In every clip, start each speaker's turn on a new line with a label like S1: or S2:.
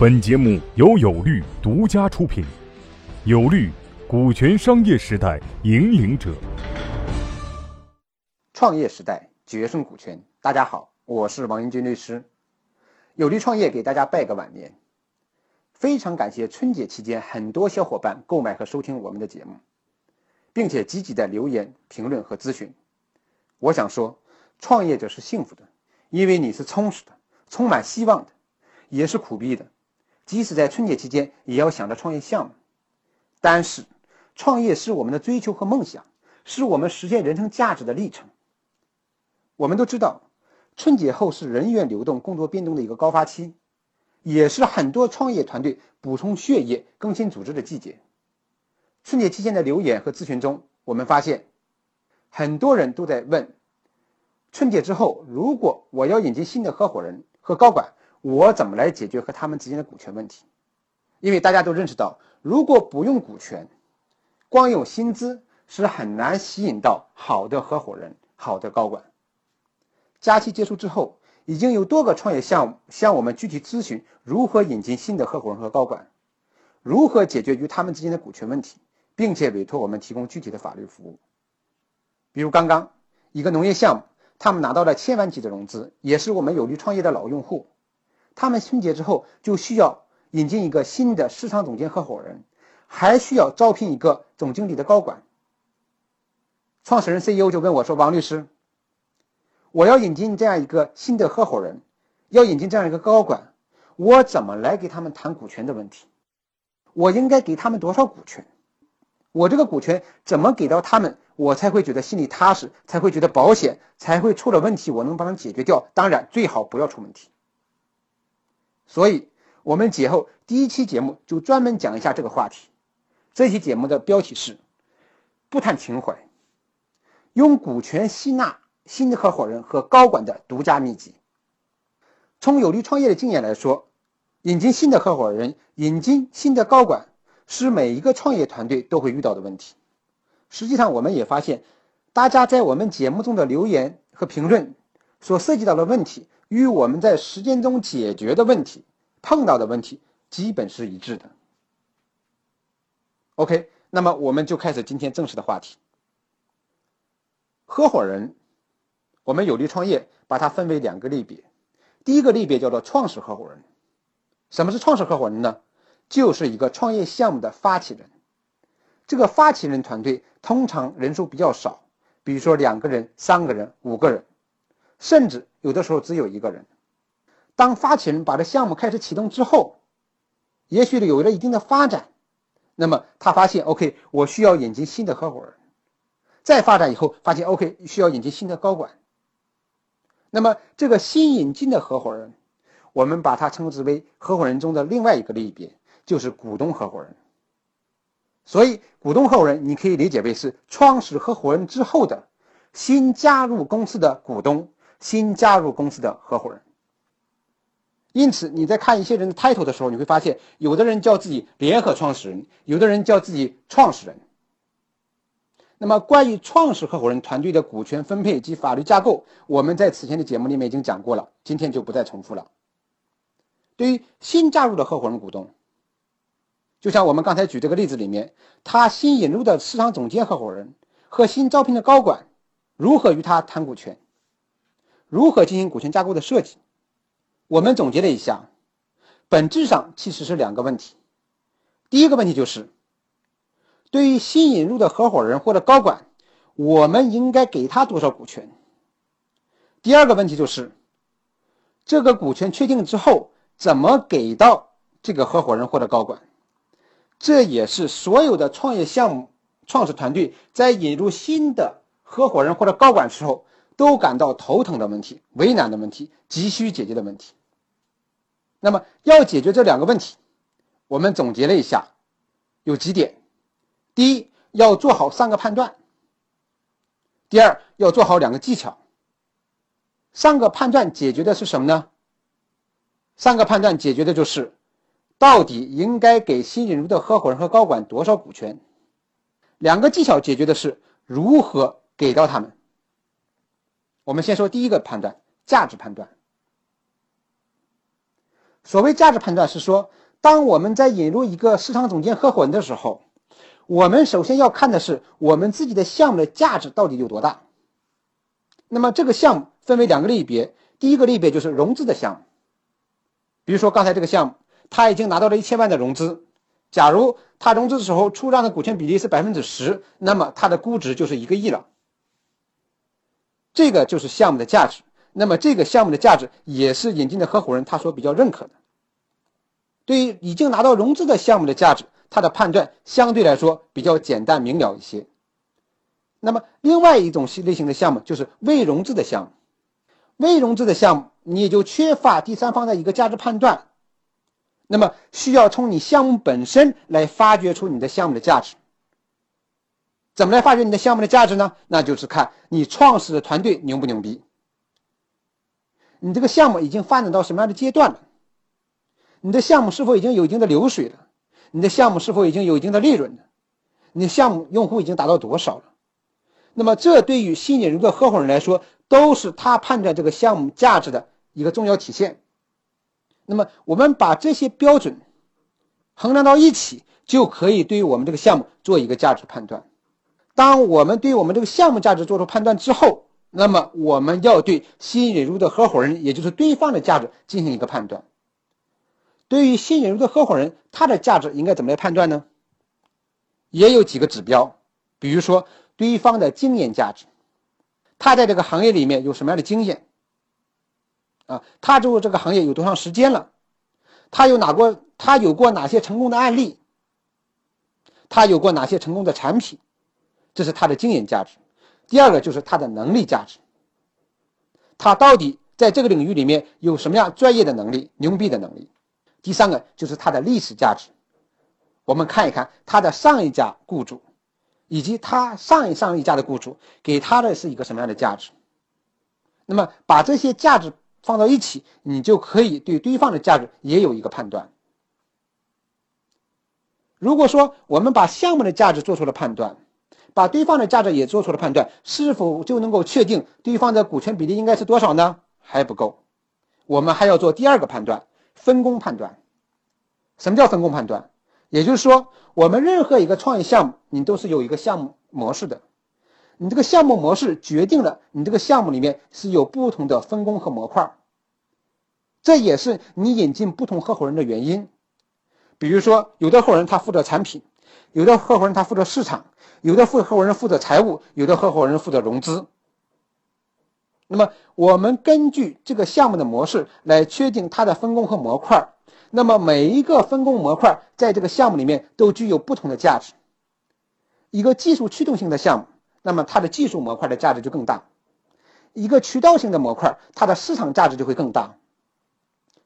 S1: 本节目由有律独家出品，有律，股权商业时代引领者。
S2: 创业时代决胜股权，大家好，我是王英军律师。有律创业给大家拜个晚年，非常感谢春节期间很多小伙伴购买和收听我们的节目，并且积极的留言、评论和咨询。我想说，创业者是幸福的，因为你是充实的、充满希望的，也是苦逼的。即使在春节期间，也要想着创业项目。但是，创业是我们的追求和梦想，是我们实现人生价值的历程。我们都知道，春节后是人员流动、工作变动的一个高发期，也是很多创业团队补充血液、更新组织的季节。春节期间的留言和咨询中，我们发现。很多人都在问：春节之后，如果我要引进新的合伙人和高管，我怎么来解决和他们之间的股权问题？因为大家都认识到，如果不用股权，光有薪资是很难吸引到好的合伙人、好的高管。假期结束之后，已经有多个创业项目向我们具体咨询如何引进新的合伙人和高管，如何解决与他们之间的股权问题，并且委托我们提供具体的法律服务。比如刚刚一个农业项目，他们拿到了千万级的融资，也是我们有利创业的老用户。他们春节之后就需要引进一个新的市场总监合伙人，还需要招聘一个总经理的高管。创始人 CEO 就问我说：“王律师，我要引进这样一个新的合伙人，要引进这样一个高管，我怎么来给他们谈股权的问题？我应该给他们多少股权？我这个股权怎么给到他们？”我才会觉得心里踏实，才会觉得保险，才会出了问题我能帮他解决掉。当然，最好不要出问题。所以，我们节后第一期节目就专门讲一下这个话题。这期节目的标题是“不谈情怀，用股权吸纳新的合伙人和高管的独家秘籍”。从有利创业的经验来说，引进新的合伙人、引进新的高管，是每一个创业团队都会遇到的问题。实际上，我们也发现，大家在我们节目中的留言和评论所涉及到的问题，与我们在实践中解决的问题、碰到的问题基本是一致的。OK，那么我们就开始今天正式的话题。合伙人，我们有利创业把它分为两个类别，第一个类别叫做创始合伙人。什么是创始合伙人呢？就是一个创业项目的发起人。这个发起人团队通常人数比较少，比如说两个人、三个人、五个人，甚至有的时候只有一个人。当发起人把这项目开始启动之后，也许有了一定的发展，那么他发现 OK，我需要引进新的合伙人。再发展以后，发现 OK，需要引进新的高管。那么这个新引进的合伙人，我们把它称之为合伙人中的另外一个类别，就是股东合伙人。所以，股东合伙人你可以理解为是创始合伙人之后的新加入公司的股东，新加入公司的合伙人。因此，你在看一些人的 title 的时候，你会发现，有的人叫自己联合创始人，有的人叫自己创始人。那么，关于创始合伙人团队的股权分配及法律架构，我们在此前的节目里面已经讲过了，今天就不再重复了。对于新加入的合伙人股东。就像我们刚才举这个例子里面，他新引入的市场总监合伙人和新招聘的高管，如何与他谈股权？如何进行股权架构的设计？我们总结了一下，本质上其实是两个问题。第一个问题就是，对于新引入的合伙人或者高管，我们应该给他多少股权？第二个问题就是，这个股权确定之后，怎么给到这个合伙人或者高管？这也是所有的创业项目创始团队在引入新的合伙人或者高管时候都感到头疼的问题、为难的问题、急需解决的问题。那么，要解决这两个问题，我们总结了一下，有几点：第一，要做好三个判断；第二，要做好两个技巧。三个判断解决的是什么呢？三个判断解决的就是。到底应该给新引入的合伙人和高管多少股权？两个技巧解决的是如何给到他们。我们先说第一个判断：价值判断。所谓价值判断是说，当我们在引入一个市场总监合伙人的时候，我们首先要看的是我们自己的项目的价值到底有多大。那么这个项目分为两个类别，第一个类别就是融资的项目，比如说刚才这个项目，他已经拿到了一千万的融资，假如他融资的时候出让的股权比例是百分之十，那么它的估值就是一个亿了。这个就是项目的价值。那么这个项目的价值也是引进的合伙人他所比较认可的。对于已经拿到融资的项目的价值，他的判断相对来说比较简单明了一些。那么另外一种类型的项目就是未融资的项目，未融资的项目你也就缺乏第三方的一个价值判断，那么需要从你项目本身来发掘出你的项目的价值。怎么来发掘你的项目的价值呢？那就是看你创始的团队牛不牛逼。你这个项目已经发展到什么样的阶段了？你的项目是否已经有一定的流水了？你的项目是否已经有一定的利润了？你的项目用户已经达到多少了？那么，这对于新引入的合伙人来说，都是他判断这个项目价值的一个重要体现。那么，我们把这些标准衡量到一起，就可以对于我们这个项目做一个价值判断。当我们对我们这个项目价值做出判断之后，那么我们要对新引入的合伙人，也就是对方的价值进行一个判断。对于新引入的合伙人，他的价值应该怎么来判断呢？也有几个指标，比如说对方的经验价值，他在这个行业里面有什么样的经验？啊，他做这个行业有多长时间了？他有哪过？他有过哪些成功的案例？他有过哪些成功的产品？这是他的经验价值。第二个就是他的能力价值，他到底在这个领域里面有什么样专业的能力、牛逼的能力？第三个就是他的历史价值，我们看一看他的上一家雇主，以及他上一上一家的雇主给他的是一个什么样的价值？那么把这些价值放到一起，你就可以对对方的价值也有一个判断。如果说我们把项目的价值做出了判断，把对方的价值也做出了判断，是否就能够确定对方的股权比例应该是多少呢？还不够，我们还要做第二个判断——分工判断。什么叫分工判断？也就是说，我们任何一个创业项目，你都是有一个项目模式的。你这个项目模式决定了你这个项目里面是有不同的分工和模块，这也是你引进不同合伙人的原因。比如说，有的合伙人他负责产品，有的合伙人他负责市场。有的合伙人负责财务，有的合伙人负责融资。那么，我们根据这个项目的模式来确定它的分工和模块。那么，每一个分工模块在这个项目里面都具有不同的价值。一个技术驱动性的项目，那么它的技术模块的价值就更大；一个渠道性的模块，它的市场价值就会更大。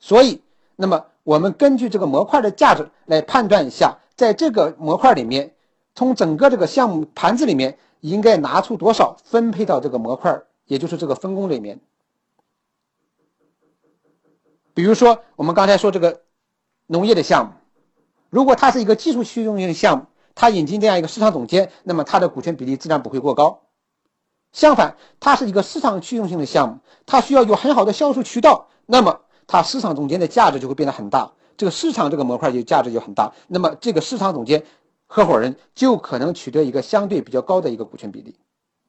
S2: 所以，那么我们根据这个模块的价值来判断一下，在这个模块里面。从整个这个项目盘子里面应该拿出多少分配到这个模块，也就是这个分工里面。比如说，我们刚才说这个农业的项目，如果它是一个技术驱动性的项目，它引进这样一个市场总监，那么它的股权比例自然不会过高。相反，它是一个市场驱动性的项目，它需要有很好的销售渠道，那么它市场总监的价值就会变得很大，这个市场这个模块就价值就很大。那么这个市场总监。合伙人就可能取得一个相对比较高的一个股权比例。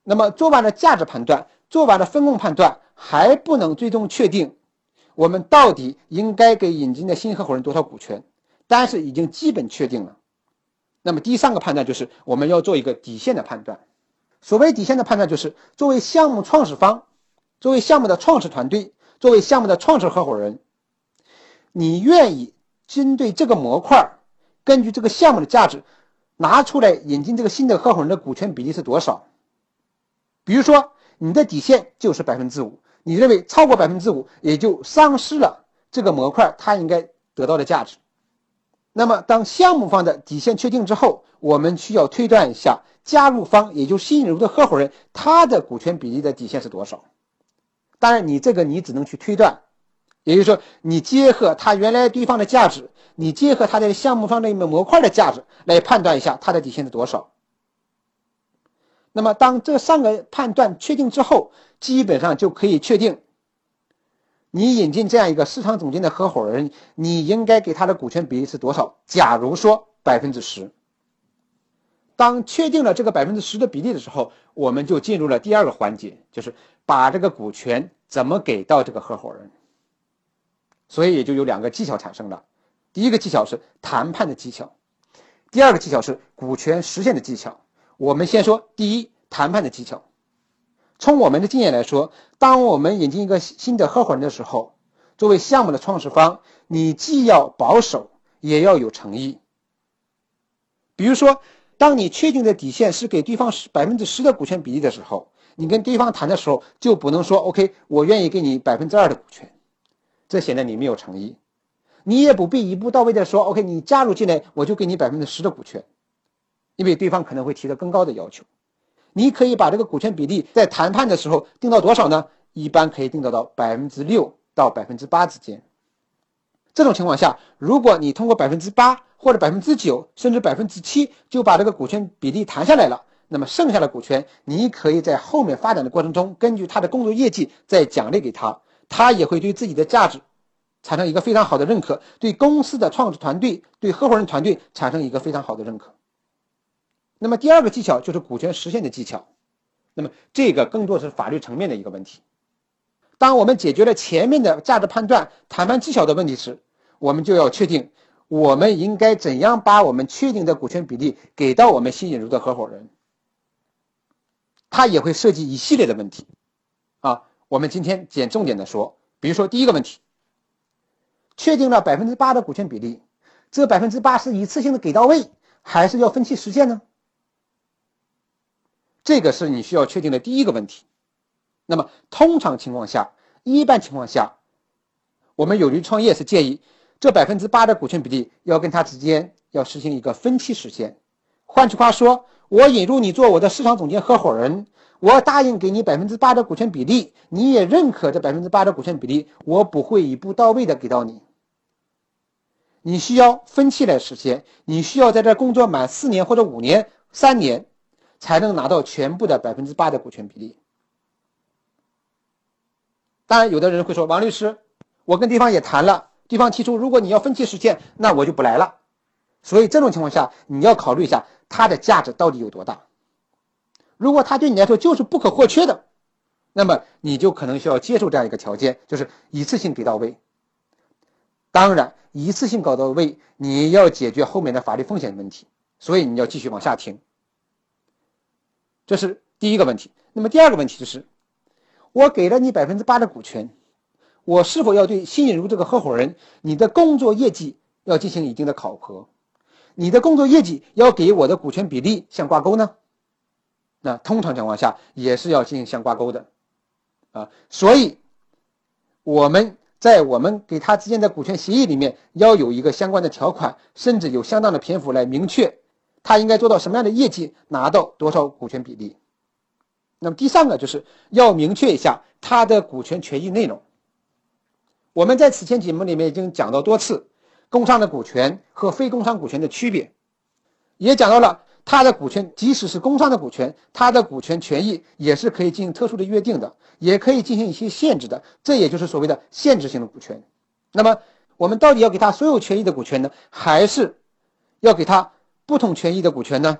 S2: 那么做完了价值判断，做完了分工判断，还不能最终确定我们到底应该给引进的新合伙人多少股权，但是已经基本确定了。那么第三个判断就是我们要做一个底线的判断。所谓底线的判断，就是作为项目创始方，作为项目的创始团队，作为项目的创始合伙人，你愿意针对这个模块，根据这个项目的价值。拿出来引进这个新的合伙人的股权比例是多少？比如说，你的底线就是百分之五，你认为超过百分之五，也就丧失了这个模块它应该得到的价值。那么，当项目方的底线确定之后，我们需要推断一下加入方，也就新引入的合伙人，他的股权比例的底线是多少？当然，你这个你只能去推断。也就是说，你结合他原来对方的价值，你结合他的项目方的一个模块的价值来判断一下他的底线是多少。那么，当这三个判断确定之后，基本上就可以确定你引进这样一个市场总监的合伙人，你应该给他的股权比例是多少？假如说百分之十。当确定了这个百分之十的比例的时候，我们就进入了第二个环节，就是把这个股权怎么给到这个合伙人。所以也就有两个技巧产生了，第一个技巧是谈判的技巧，第二个技巧是股权实现的技巧。我们先说第一，谈判的技巧。从我们的经验来说，当我们引进一个新的合伙人的时候，作为项目的创始方，你既要保守，也要有诚意。比如说，当你确定的底线是给对方十百分之十的股权比例的时候，你跟对方谈的时候就不能说 “OK，我愿意给你百分之二的股权”。这显得你没有诚意，你也不必一步到位的说，OK，你加入进来，我就给你百分之十的股权，因为对方可能会提的更高的要求。你可以把这个股权比例在谈判的时候定到多少呢？一般可以定到到百分之六到百分之八之间。这种情况下，如果你通过百分之八或者百分之九甚至百分之七就把这个股权比例谈下来了，那么剩下的股权，你可以在后面发展的过程中，根据他的工作业绩再奖励给他。他也会对自己的价值产生一个非常好的认可，对公司的创始团队、对合伙人团队产生一个非常好的认可。那么第二个技巧就是股权实现的技巧，那么这个更多是法律层面的一个问题。当我们解决了前面的价值判断、谈判技巧的问题时，我们就要确定我们应该怎样把我们确定的股权比例给到我们新引入的合伙人。他也会涉及一系列的问题，啊。我们今天捡重点的说，比如说第一个问题，确定了百分之八的股权比例，这百分之八是一次性的给到位，还是要分期实现呢？这个是你需要确定的第一个问题。那么通常情况下，一般情况下，我们有利创业是建议这百分之八的股权比例要跟他之间要实行一个分期实现。换句话说，我引入你做我的市场总监合伙人。我答应给你百分之八的股权比例，你也认可这百分之八的股权比例，我不会一步到位的给到你。你需要分期来实现，你需要在这工作满四年或者五年、三年，才能拿到全部的百分之八的股权比例。当然，有的人会说，王律师，我跟对方也谈了，对方提出如果你要分期实现，那我就不来了。所以这种情况下，你要考虑一下它的价值到底有多大。如果它对你来说就是不可或缺的，那么你就可能需要接受这样一个条件，就是一次性给到位。当然，一次性搞到位，你要解决后面的法律风险问题，所以你要继续往下听。这是第一个问题。那么第二个问题就是，我给了你百分之八的股权，我是否要对新引入这个合伙人，你的工作业绩要进行一定的考核？你的工作业绩要给我的股权比例相挂钩呢？那通常情况下也是要进行相挂钩的，啊，所以我们在我们给他之间的股权协议里面要有一个相关的条款，甚至有相当的篇幅来明确他应该做到什么样的业绩，拿到多少股权比例。那么第三个就是要明确一下他的股权权益内容。我们在此前节目里面已经讲到多次，工商的股权和非工商股权的区别，也讲到了。他的股权，即使是工商的股权，他的股权权益也是可以进行特殊的约定的，也可以进行一些限制的，这也就是所谓的限制性的股权。那么，我们到底要给他所有权益的股权呢，还是要给他不同权益的股权呢？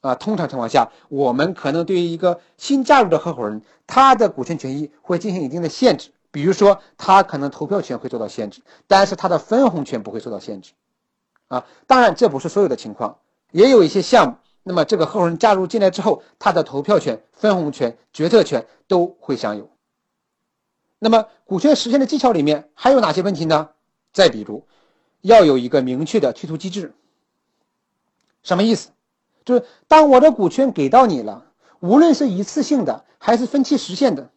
S2: 啊，通常情况下，我们可能对于一个新加入的合伙人，他的股权权益会进行一定的限制，比如说他可能投票权会受到限制，但是他的分红权不会受到限制。啊，当然这不是所有的情况。也有一些项目，那么这个合伙人加入进来之后，他的投票权、分红权、决策权都会享有。那么股权实现的技巧里面还有哪些问题呢？再比如，要有一个明确的退出机制。什么意思？就是当我的股权给到你了，无论是一次性的还是分期实现的，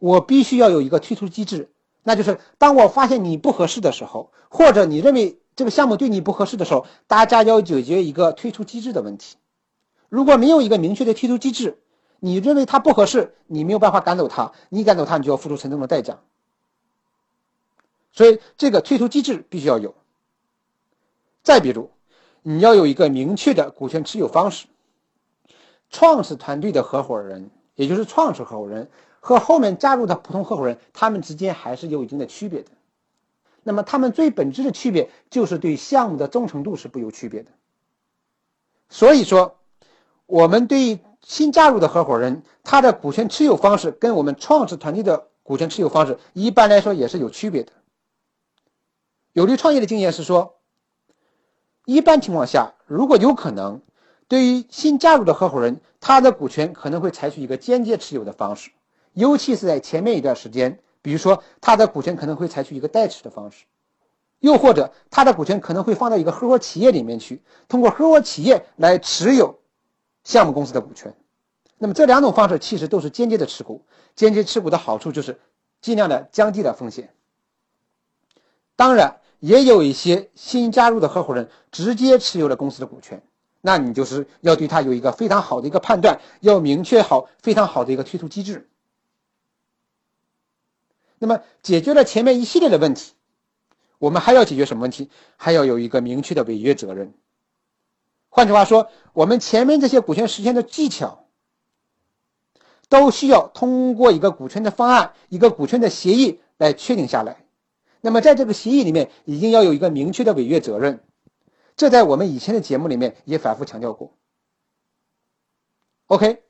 S2: 我必须要有一个退出机制。那就是当我发现你不合适的时候，或者你认为。这个项目对你不合适的时候，大家要解决一个退出机制的问题。如果没有一个明确的退出机制，你认为他不合适，你没有办法赶走他，你赶走他，你就要付出沉重的代价。所以，这个退出机制必须要有。再比如，你要有一个明确的股权持有方式。创始团队的合伙人，也就是创始合伙人和后面加入的普通合伙人，他们之间还是有一定的区别的。那么，他们最本质的区别就是对项目的忠诚度是不有区别的。所以说，我们对新加入的合伙人，他的股权持有方式跟我们创始团队的股权持有方式，一般来说也是有区别的。有利创业的经验是说，一般情况下，如果有可能，对于新加入的合伙人，他的股权可能会采取一个间接持有的方式，尤其是在前面一段时间。比如说，他的股权可能会采取一个代持的方式，又或者他的股权可能会放到一个合伙企业里面去，通过合伙企业来持有项目公司的股权。那么这两种方式其实都是间接的持股，间接持股的好处就是尽量的降低了风险。当然，也有一些新加入的合伙人直接持有了公司的股权，那你就是要对他有一个非常好的一个判断，要明确好非常好的一个退出机制。那么解决了前面一系列的问题，我们还要解决什么问题？还要有一个明确的违约责任。换句话说，我们前面这些股权实现的技巧，都需要通过一个股权的方案、一个股权的协议来确定下来。那么在这个协议里面，一定要有一个明确的违约责任。这在我们以前的节目里面也反复强调过。OK，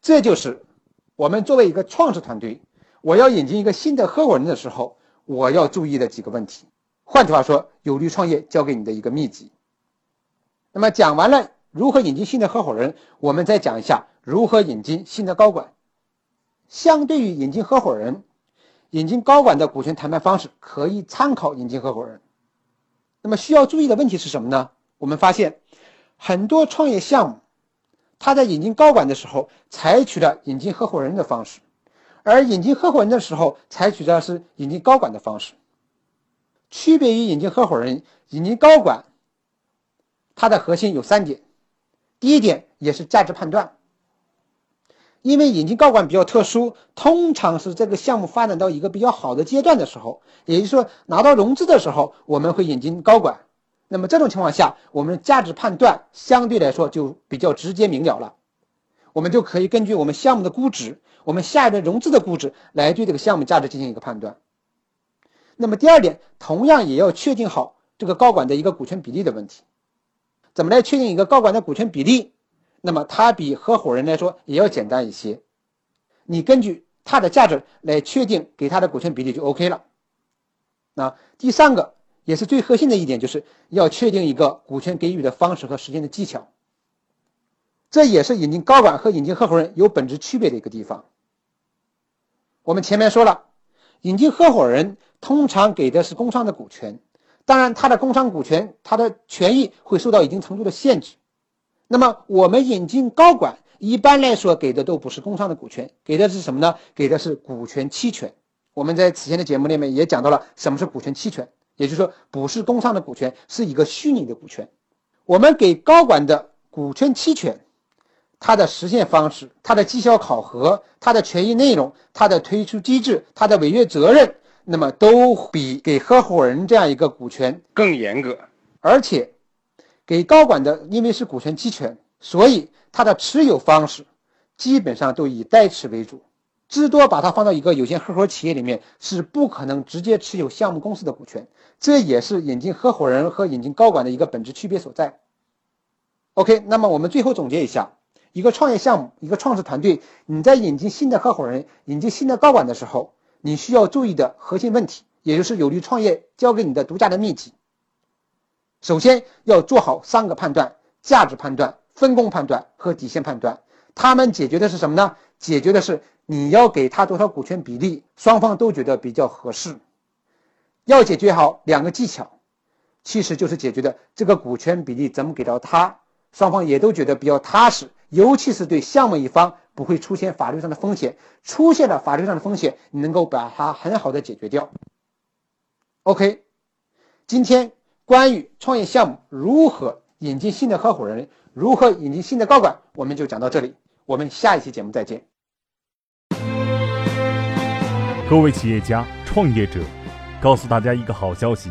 S2: 这就是我们作为一个创始团队。我要引进一个新的合伙人的时候，我要注意的几个问题。换句话说，有利创业教给你的一个秘籍。那么讲完了如何引进新的合伙人，我们再讲一下如何引进新的高管。相对于引进合伙人，引进高管的股权谈判方式可以参考引进合伙人。那么需要注意的问题是什么呢？我们发现很多创业项目，他在引进高管的时候采取了引进合伙人的方式。而引进合伙人的时候，采取的是引进高管的方式。区别于引进合伙人，引进高管，它的核心有三点。第一点也是价值判断，因为引进高管比较特殊，通常是这个项目发展到一个比较好的阶段的时候，也就是说拿到融资的时候，我们会引进高管。那么这种情况下，我们价值判断相对来说就比较直接明了了，我们就可以根据我们项目的估值。我们下一轮融资的估值来对这个项目价值进行一个判断。那么第二点，同样也要确定好这个高管的一个股权比例的问题。怎么来确定一个高管的股权比例？那么它比合伙人来说也要简单一些。你根据他的价值来确定给他的股权比例就 OK 了。那第三个也是最核心的一点，就是要确定一个股权给予的方式和实现的技巧。这也是引进高管和引进合伙人有本质区别的一个地方。我们前面说了，引进合伙人通常给的是工商的股权，当然他的工商股权，他的权益会受到一定程度的限制。那么我们引进高管，一般来说给的都不是工商的股权，给的是什么呢？给的是股权期权。我们在此前的节目里面也讲到了什么是股权期权，也就是说不是工商的股权，是一个虚拟的股权。我们给高管的股权期权。它的实现方式、它的绩效考核、它的权益内容、它的推出机制、它的违约责任，那么都比给合伙人这样一个股权
S3: 更严格。
S2: 而且，给高管的，因为是股权期权，所以它的持有方式基本上都以代持为主，至多把它放到一个有限合伙企业里面，是不可能直接持有项目公司的股权。这也是引进合伙人和引进高管的一个本质区别所在。OK，那么我们最后总结一下。一个创业项目，一个创始团队，你在引进新的合伙人、引进新的高管的时候，你需要注意的核心问题，也就是有利创业交给你的独家的秘籍。首先要做好三个判断：价值判断、分工判断和底线判断。他们解决的是什么呢？解决的是你要给他多少股权比例，双方都觉得比较合适。要解决好两个技巧，其实就是解决的这个股权比例怎么给到他，双方也都觉得比较踏实。尤其是对项目一方不会出现法律上的风险，出现了法律上的风险，你能够把它很好的解决掉。OK，今天关于创业项目如何引进新的合伙人，如何引进新的高管，我们就讲到这里。我们下一期节目再见。
S1: 各位企业家、创业者，告诉大家一个好消息。